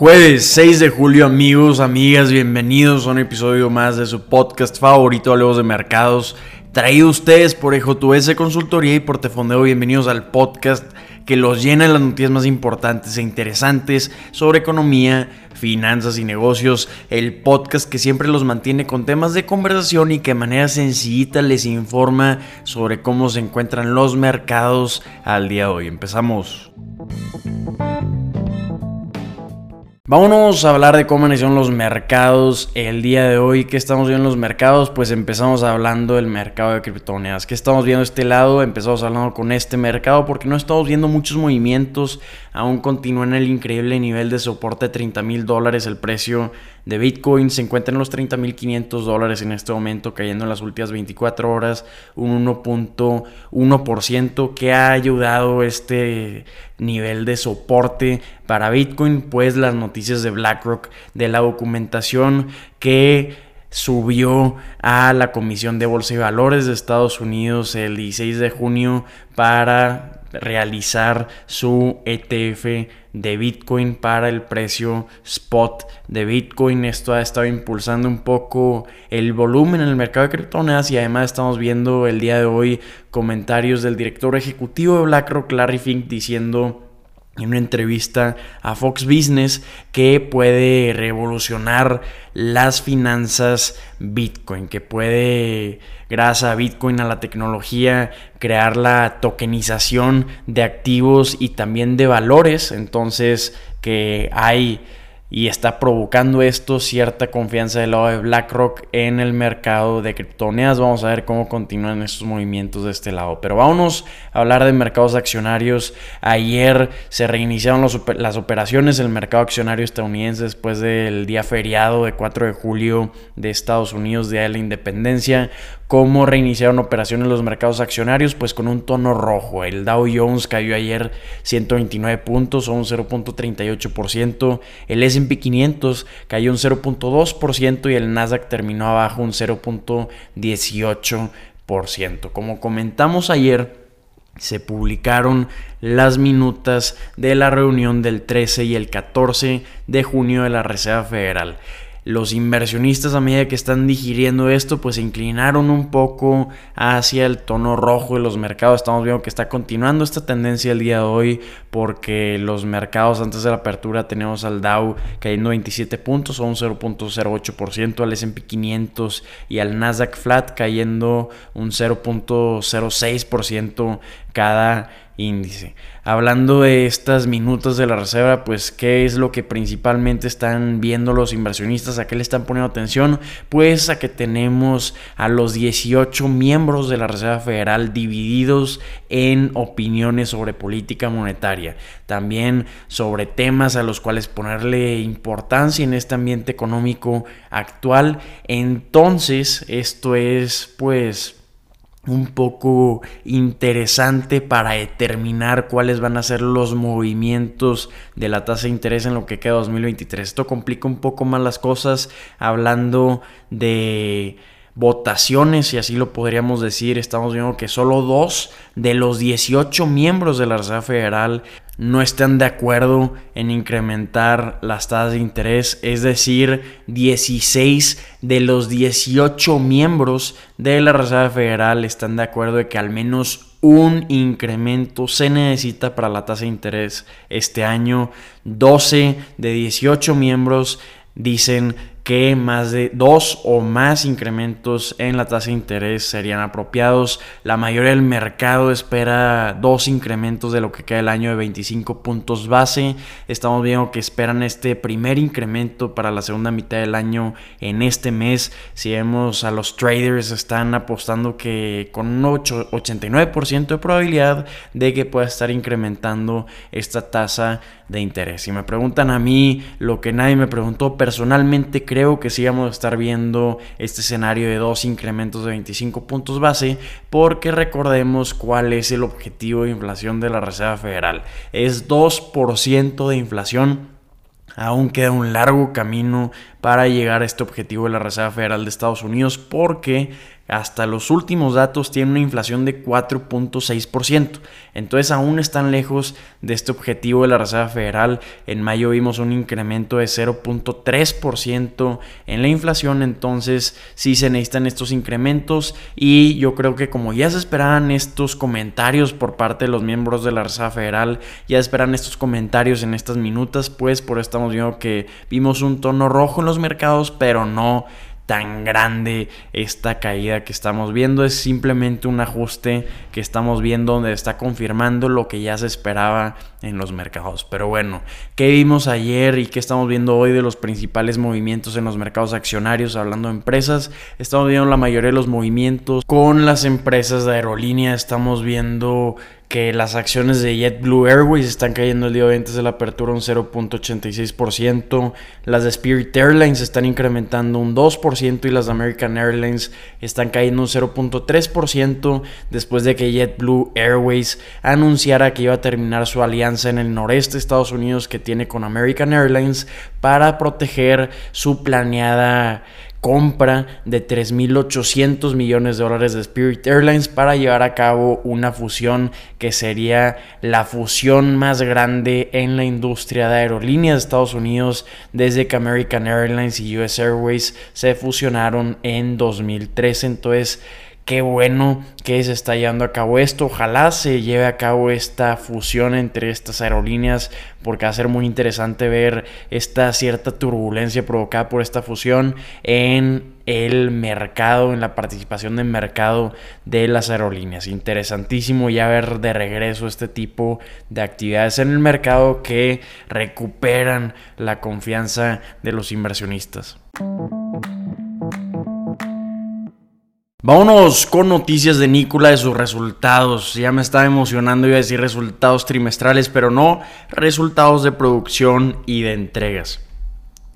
Jueves 6 de julio, amigos, amigas, bienvenidos a un episodio más de su podcast favorito, Hablemos de Mercados, traído ustedes por EJ2S Consultoría y Portefondeo. Bienvenidos al podcast que los llena de las noticias más importantes e interesantes sobre economía, finanzas y negocios. El podcast que siempre los mantiene con temas de conversación y que de manera sencillita les informa sobre cómo se encuentran los mercados al día de hoy. Empezamos. Vámonos a hablar de cómo iniciaron los mercados el día de hoy. ¿Qué estamos viendo en los mercados? Pues empezamos hablando del mercado de criptomonedas. ¿Qué estamos viendo de este lado? Empezamos hablando con este mercado porque no estamos viendo muchos movimientos. Aún continúa en el increíble nivel de soporte de 30 mil dólares el precio de Bitcoin. Se encuentra en los 30 mil 500 dólares en este momento, cayendo en las últimas 24 horas un 1.1% que ha ayudado este nivel de soporte para Bitcoin. Pues las noticias de BlackRock de la documentación que subió a la Comisión de Bolsa y Valores de Estados Unidos el 16 de junio para realizar su ETF de Bitcoin para el precio spot de Bitcoin. Esto ha estado impulsando un poco el volumen en el mercado de criptomonedas y además estamos viendo el día de hoy comentarios del director ejecutivo de BlackRock, Larry Fink, diciendo en una entrevista a Fox Business que puede revolucionar las finanzas Bitcoin, que puede, gracias a Bitcoin, a la tecnología, crear la tokenización de activos y también de valores. Entonces, que hay y está provocando esto cierta confianza del lado de BlackRock en el mercado de criptomonedas. Vamos a ver cómo continúan estos movimientos de este lado. Pero vámonos a hablar de mercados accionarios. Ayer se reiniciaron las operaciones del mercado accionario estadounidense después del día feriado de 4 de julio de Estados Unidos, Día de la Independencia. ¿Cómo reiniciaron operaciones los mercados accionarios? Pues con un tono rojo. El Dow Jones cayó ayer 129 puntos o un 0.38%. El S&P 500 cayó un 0.2% y el Nasdaq terminó abajo un 0.18%. Como comentamos ayer, se publicaron las minutas de la reunión del 13 y el 14 de junio de la Reserva Federal los inversionistas a medida que están digiriendo esto pues se inclinaron un poco hacia el tono rojo de los mercados. Estamos viendo que está continuando esta tendencia el día de hoy porque los mercados antes de la apertura tenemos al Dow cayendo 27 puntos o un 0.08%, al S&P 500 y al Nasdaq Flat cayendo un 0.06% cada índice. Hablando de estas minutos de la reserva, pues qué es lo que principalmente están viendo los inversionistas, a qué le están poniendo atención, pues a que tenemos a los 18 miembros de la Reserva Federal divididos en opiniones sobre política monetaria, también sobre temas a los cuales ponerle importancia en este ambiente económico actual. Entonces, esto es pues un poco interesante para determinar cuáles van a ser los movimientos de la tasa de interés en lo que queda 2023. Esto complica un poco más las cosas hablando de votaciones, si así lo podríamos decir. Estamos viendo que solo dos de los 18 miembros de la Reserva Federal no están de acuerdo en incrementar las tasas de interés, es decir, 16 de los 18 miembros de la Reserva Federal están de acuerdo de que al menos un incremento se necesita para la tasa de interés este año. 12 de 18 miembros dicen que más de dos o más incrementos en la tasa de interés serían apropiados. La mayoría del mercado espera dos incrementos de lo que queda el año de 25 puntos base. Estamos viendo que esperan este primer incremento para la segunda mitad del año en este mes. Si vemos a los traders están apostando que con un 89% de probabilidad de que pueda estar incrementando esta tasa de interés. Si me preguntan a mí lo que nadie me preguntó personalmente, creo que sí vamos a estar viendo este escenario de dos incrementos de 25 puntos base, porque recordemos cuál es el objetivo de inflación de la Reserva Federal. Es 2% de inflación. Aún queda un largo camino para llegar a este objetivo de la Reserva Federal de Estados Unidos porque hasta los últimos datos tiene una inflación de 4.6%. Entonces aún están lejos de este objetivo de la Reserva Federal. En mayo vimos un incremento de 0.3% en la inflación. Entonces sí se necesitan estos incrementos y yo creo que como ya se esperaban estos comentarios por parte de los miembros de la Reserva Federal, ya esperan estos comentarios en estas minutas, pues por eso estamos viendo que vimos un tono rojo en los mercados, pero no tan grande esta caída que estamos viendo. Es simplemente un ajuste que estamos viendo donde está confirmando lo que ya se esperaba en los mercados. Pero bueno, ¿qué vimos ayer y qué estamos viendo hoy de los principales movimientos en los mercados accionarios? Hablando de empresas, estamos viendo la mayoría de los movimientos con las empresas de aerolínea. Estamos viendo que las acciones de JetBlue Airways están cayendo el día de antes de la apertura un 0.86%, las de Spirit Airlines están incrementando un 2% y las de American Airlines están cayendo un 0.3% después de que JetBlue Airways anunciara que iba a terminar su alianza en el noreste de Estados Unidos que tiene con American Airlines para proteger su planeada compra de 3.800 millones de dólares de Spirit Airlines para llevar a cabo una fusión que sería la fusión más grande en la industria de aerolíneas de Estados Unidos desde que American Airlines y US Airways se fusionaron en 2013. Entonces, Qué bueno que se está llevando a cabo esto. Ojalá se lleve a cabo esta fusión entre estas aerolíneas porque va a ser muy interesante ver esta cierta turbulencia provocada por esta fusión en el mercado, en la participación de mercado de las aerolíneas. Interesantísimo ya ver de regreso este tipo de actividades en el mercado que recuperan la confianza de los inversionistas. Vámonos con noticias de Nicola de sus resultados. Ya me estaba emocionando, iba a decir resultados trimestrales, pero no, resultados de producción y de entregas.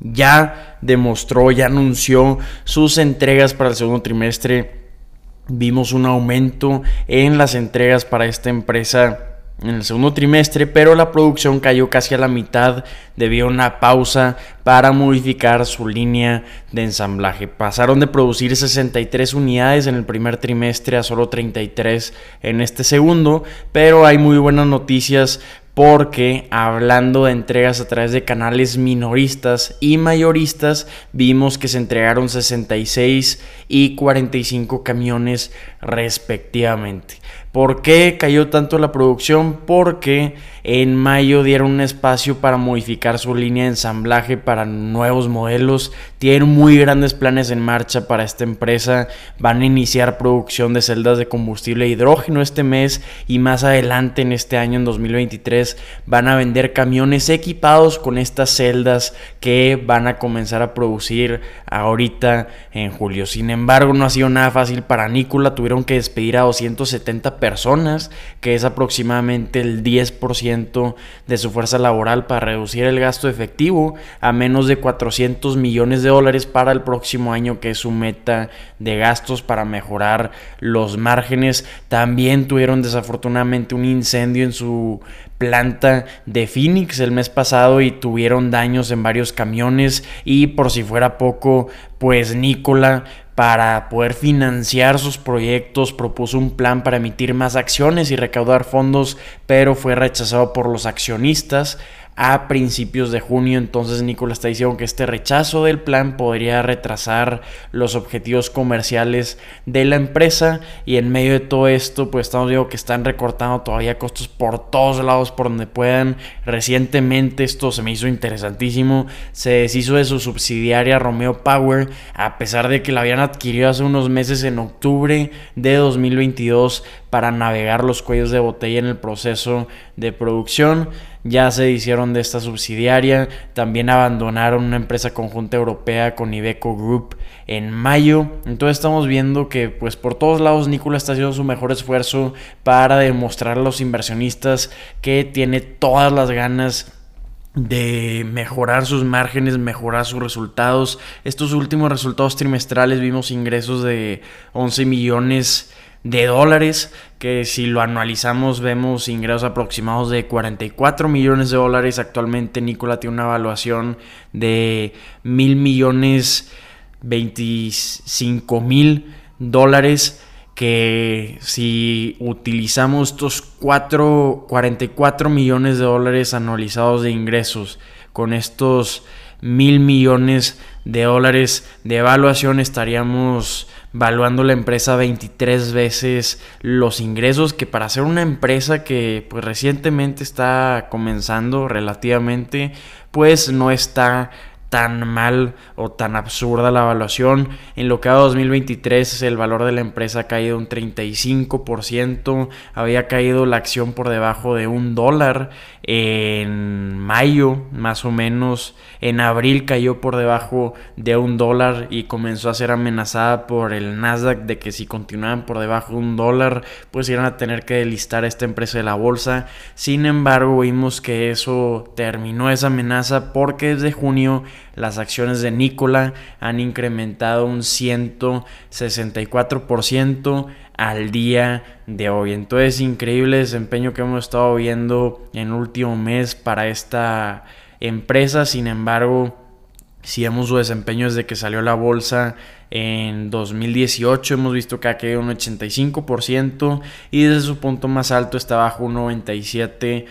Ya demostró, ya anunció sus entregas para el segundo trimestre. Vimos un aumento en las entregas para esta empresa en el segundo trimestre, pero la producción cayó casi a la mitad debido a una pausa para modificar su línea de ensamblaje. Pasaron de producir 63 unidades en el primer trimestre a solo 33 en este segundo, pero hay muy buenas noticias porque hablando de entregas a través de canales minoristas y mayoristas, vimos que se entregaron 66 y 45 camiones respectivamente. ¿Por qué cayó tanto la producción? Porque en mayo dieron un espacio para modificar su línea de ensamblaje para nuevos modelos. Tienen muy grandes planes en marcha para esta empresa. Van a iniciar producción de celdas de combustible hidrógeno este mes y más adelante en este año, en 2023, van a vender camiones equipados con estas celdas que van a comenzar a producir ahorita en julio. Sin embargo, no ha sido nada fácil para Nicola. Tuvieron que despedir a 270 personas personas, que es aproximadamente el 10% de su fuerza laboral para reducir el gasto efectivo a menos de 400 millones de dólares para el próximo año, que es su meta de gastos para mejorar los márgenes. También tuvieron desafortunadamente un incendio en su planta de Phoenix el mes pasado y tuvieron daños en varios camiones y por si fuera poco, pues Nicola para poder financiar sus proyectos, propuso un plan para emitir más acciones y recaudar fondos, pero fue rechazado por los accionistas a principios de junio. Entonces Nicolás está diciendo que este rechazo del plan podría retrasar los objetivos comerciales de la empresa. Y en medio de todo esto, pues estamos viendo que están recortando todavía costos por todos lados, por donde puedan. Recientemente esto se me hizo interesantísimo. Se deshizo de su subsidiaria Romeo Power, a pesar de que la habían adquirido hace unos meses en octubre de 2022 para navegar los cuellos de botella en el proceso de producción ya se hicieron de esta subsidiaria, también abandonaron una empresa conjunta europea con Iveco Group en mayo. Entonces estamos viendo que pues por todos lados Nicola está haciendo su mejor esfuerzo para demostrar a los inversionistas que tiene todas las ganas de mejorar sus márgenes, mejorar sus resultados. Estos últimos resultados trimestrales vimos ingresos de 11 millones de dólares, que si lo anualizamos vemos ingresos aproximados de 44 millones de dólares. Actualmente Nicola tiene una evaluación de mil millones 25 mil dólares que si utilizamos estos 4, 44 millones de dólares anualizados de ingresos con estos mil millones de dólares de evaluación estaríamos valuando la empresa 23 veces los ingresos que para ser una empresa que pues recientemente está comenzando relativamente pues no está tan mal o tan absurda la evaluación. En lo que a 2023 el valor de la empresa ha caído un 35%, había caído la acción por debajo de un dólar en mayo más o menos, en abril cayó por debajo de un dólar y comenzó a ser amenazada por el Nasdaq de que si continuaban por debajo de un dólar pues iban a tener que delistar esta empresa de la bolsa. Sin embargo vimos que eso terminó esa amenaza porque desde junio las acciones de Nikola han incrementado un 164% al día de hoy. Entonces, increíble desempeño que hemos estado viendo en el último mes para esta empresa. Sin embargo, si vemos su desempeño desde que salió la bolsa en 2018, hemos visto que ha caído un 85% y desde su punto más alto está bajo un 97%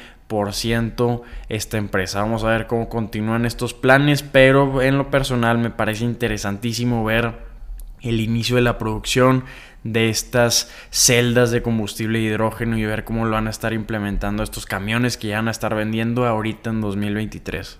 esta empresa. Vamos a ver cómo continúan estos planes, pero en lo personal me parece interesantísimo ver el inicio de la producción de estas celdas de combustible hidrógeno y ver cómo lo van a estar implementando estos camiones que ya van a estar vendiendo ahorita en 2023.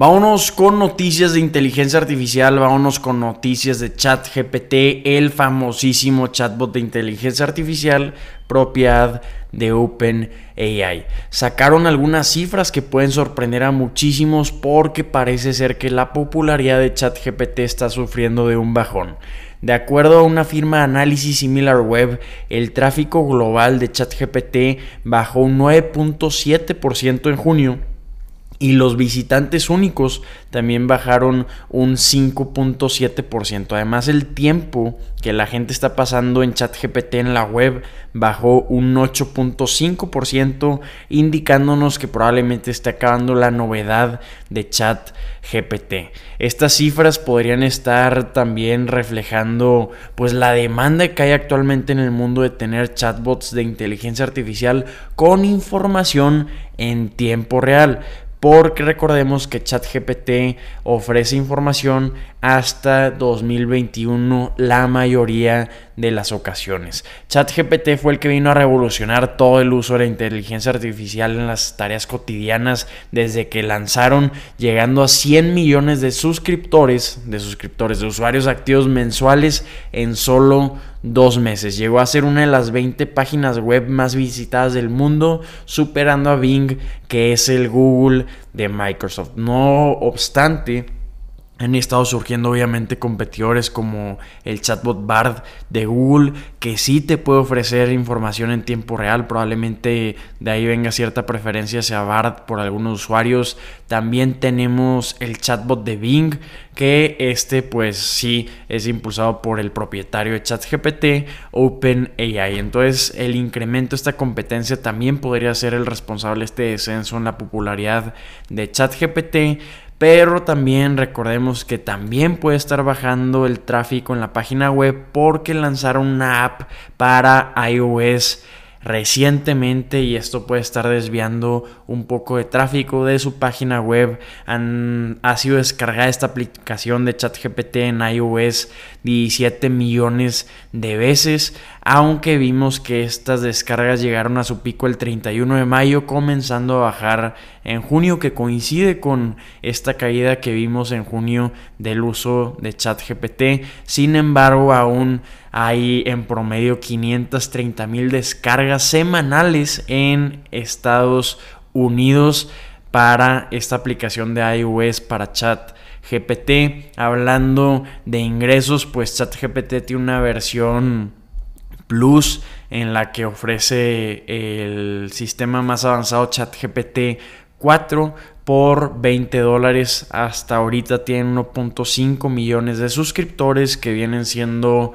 Vámonos con noticias de inteligencia artificial, vámonos con noticias de ChatGPT, el famosísimo chatbot de inteligencia artificial propiedad de OpenAI. Sacaron algunas cifras que pueden sorprender a muchísimos porque parece ser que la popularidad de ChatGPT está sufriendo de un bajón. De acuerdo a una firma de análisis SimilarWeb, el tráfico global de ChatGPT bajó un 9.7% en junio y los visitantes únicos también bajaron un 5.7%. Además, el tiempo que la gente está pasando en ChatGPT en la web bajó un 8.5%, indicándonos que probablemente está acabando la novedad de ChatGPT. Estas cifras podrían estar también reflejando pues la demanda que hay actualmente en el mundo de tener chatbots de inteligencia artificial con información en tiempo real porque recordemos que ChatGPT ofrece información hasta 2021 la mayoría de las ocasiones. ChatGPT fue el que vino a revolucionar todo el uso de la inteligencia artificial en las tareas cotidianas desde que lanzaron, llegando a 100 millones de suscriptores, de suscriptores, de usuarios activos mensuales en solo dos meses. Llegó a ser una de las 20 páginas web más visitadas del mundo, superando a Bing, que es el Google de Microsoft. No obstante, han estado surgiendo obviamente competidores como el chatbot Bard de Google, que sí te puede ofrecer información en tiempo real. Probablemente de ahí venga cierta preferencia hacia Bard por algunos usuarios. También tenemos el chatbot de Bing, que este pues sí es impulsado por el propietario de ChatGPT, OpenAI. Entonces el incremento de esta competencia también podría ser el responsable de este descenso en la popularidad de ChatGPT pero también recordemos que también puede estar bajando el tráfico en la página web porque lanzaron una app para iOS recientemente y esto puede estar desviando un poco de tráfico de su página web. Han, ha sido descargada esta aplicación de ChatGPT en iOS 17 millones de veces, aunque vimos que estas descargas llegaron a su pico el 31 de mayo, comenzando a bajar en junio, que coincide con esta caída que vimos en junio del uso de ChatGPT. Sin embargo, aún hay en promedio 530 mil descargas semanales en Estados Unidos para esta aplicación de iOS para chat GPT. Hablando de ingresos, pues ChatGPT tiene una versión Plus en la que ofrece el sistema más avanzado ChatGPT 4 por 20 dólares. Hasta ahorita tiene 1.5 millones de suscriptores que vienen siendo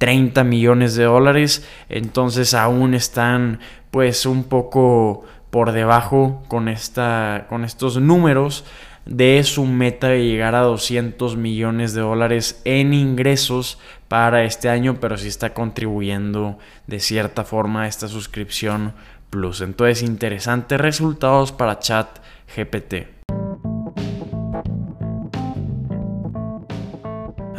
30 millones de dólares. Entonces aún están pues un poco por debajo con, esta, con estos números. de su meta de llegar a 200 millones de dólares en ingresos para este año, pero sí está contribuyendo de cierta forma a esta suscripción plus. Entonces, interesantes resultados para Chat GPT.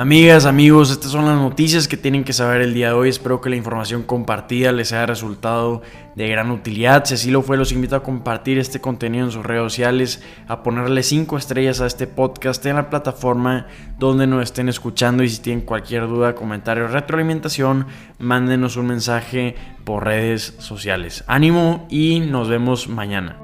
Amigas, amigos, estas son las noticias que tienen que saber el día de hoy. Espero que la información compartida les haya resultado de gran utilidad. Si así lo fue, los invito a compartir este contenido en sus redes sociales, a ponerle 5 estrellas a este podcast en la plataforma donde nos estén escuchando. Y si tienen cualquier duda, comentario, retroalimentación, mándenos un mensaje por redes sociales. Ánimo y nos vemos mañana.